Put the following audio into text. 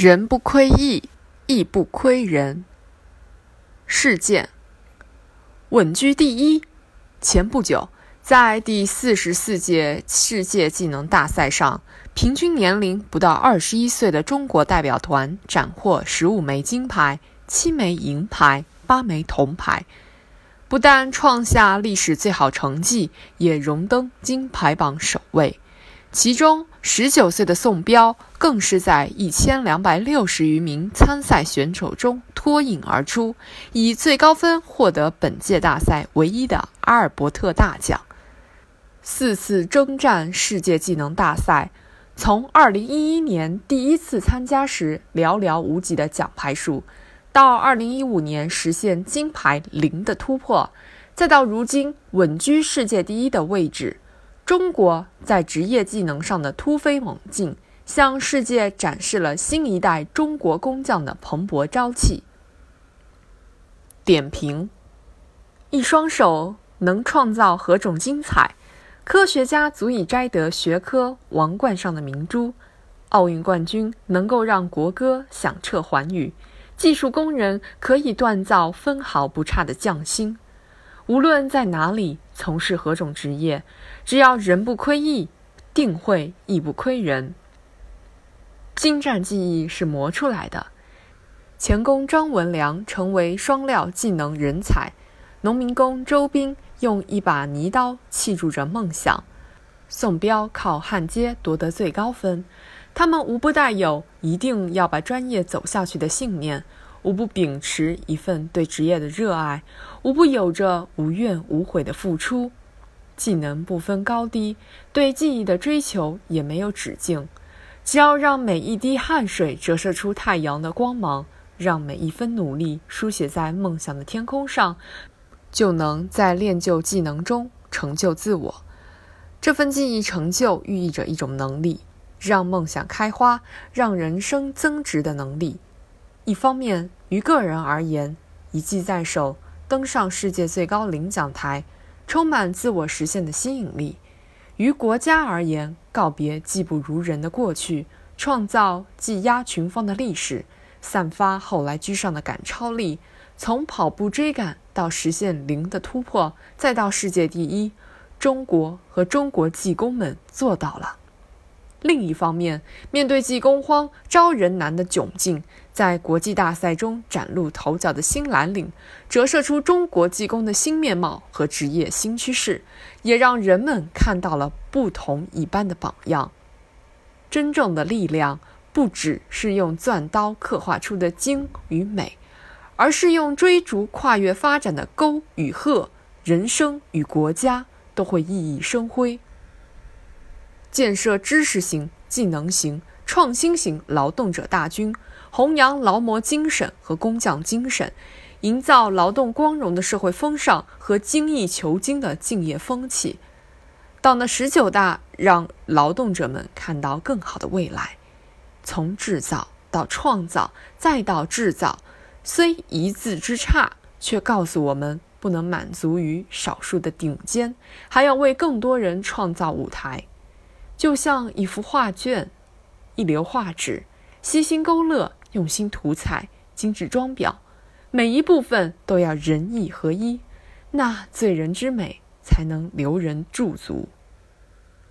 人不亏义，义不亏人。事件稳居第一。前不久，在第四十四届世界技能大赛上，平均年龄不到二十一岁的中国代表团斩获十五枚金牌、七枚银牌、八枚铜牌，不但创下历史最好成绩，也荣登金牌榜首位。其中，十九岁的宋彪更是在一千两百六十余名参赛选手中脱颖而出，以最高分获得本届大赛唯一的阿尔伯特大奖。四次征战世界技能大赛，从二零一一年第一次参加时寥寥无几的奖牌数，到二零一五年实现金牌零的突破，再到如今稳居世界第一的位置。中国在职业技能上的突飞猛进，向世界展示了新一代中国工匠的蓬勃朝气。点评：一双手能创造何种精彩？科学家足以摘得学科王冠上的明珠；奥运冠军能够让国歌响彻寰宇；技术工人可以锻造分毫不差的匠心。无论在哪里从事何种职业，只要人不亏艺，定会艺不亏人。精湛技艺是磨出来的。钳工张文良成为双料技能人才，农民工周斌用一把泥刀砌筑着梦想，宋彪靠焊接夺得最高分。他们无不带有一定要把专业走下去的信念。无不秉持一份对职业的热爱，无不有着无怨无悔的付出。技能不分高低，对技艺的追求也没有止境。只要让每一滴汗水折射出太阳的光芒，让每一分努力书写在梦想的天空上，就能在练就技能中成就自我。这份技艺成就寓意着一种能力，让梦想开花，让人生增值的能力。一方面，于个人而言，一技在手，登上世界最高领奖台，充满自我实现的吸引力；于国家而言，告别技不如人的过去，创造技压群芳的历史，散发后来居上的赶超力。从跑步追赶到实现零的突破，再到世界第一，中国和中国技工们做到了。另一方面，面对技工荒、招人难的窘境，在国际大赛中崭露头角的新蓝领，折射出中国技工的新面貌和职业新趋势，也让人们看到了不同一般的榜样。真正的力量，不只是用钻刀刻画出的精与美，而是用追逐跨越发展的沟与壑，人生与国家都会熠熠生辉。建设知识型、技能型、创新型劳动者大军，弘扬劳模精神和工匠精神，营造劳动光荣的社会风尚和精益求精的敬业风气。党的十九大，让劳动者们看到更好的未来。从制造到创造，再到制造，虽一字之差，却告诉我们不能满足于少数的顶尖，还要为更多人创造舞台。就像一幅画卷，一流画纸，悉心勾勒，用心涂彩，精致装裱，每一部分都要仁义合一，那醉人之美才能留人驻足。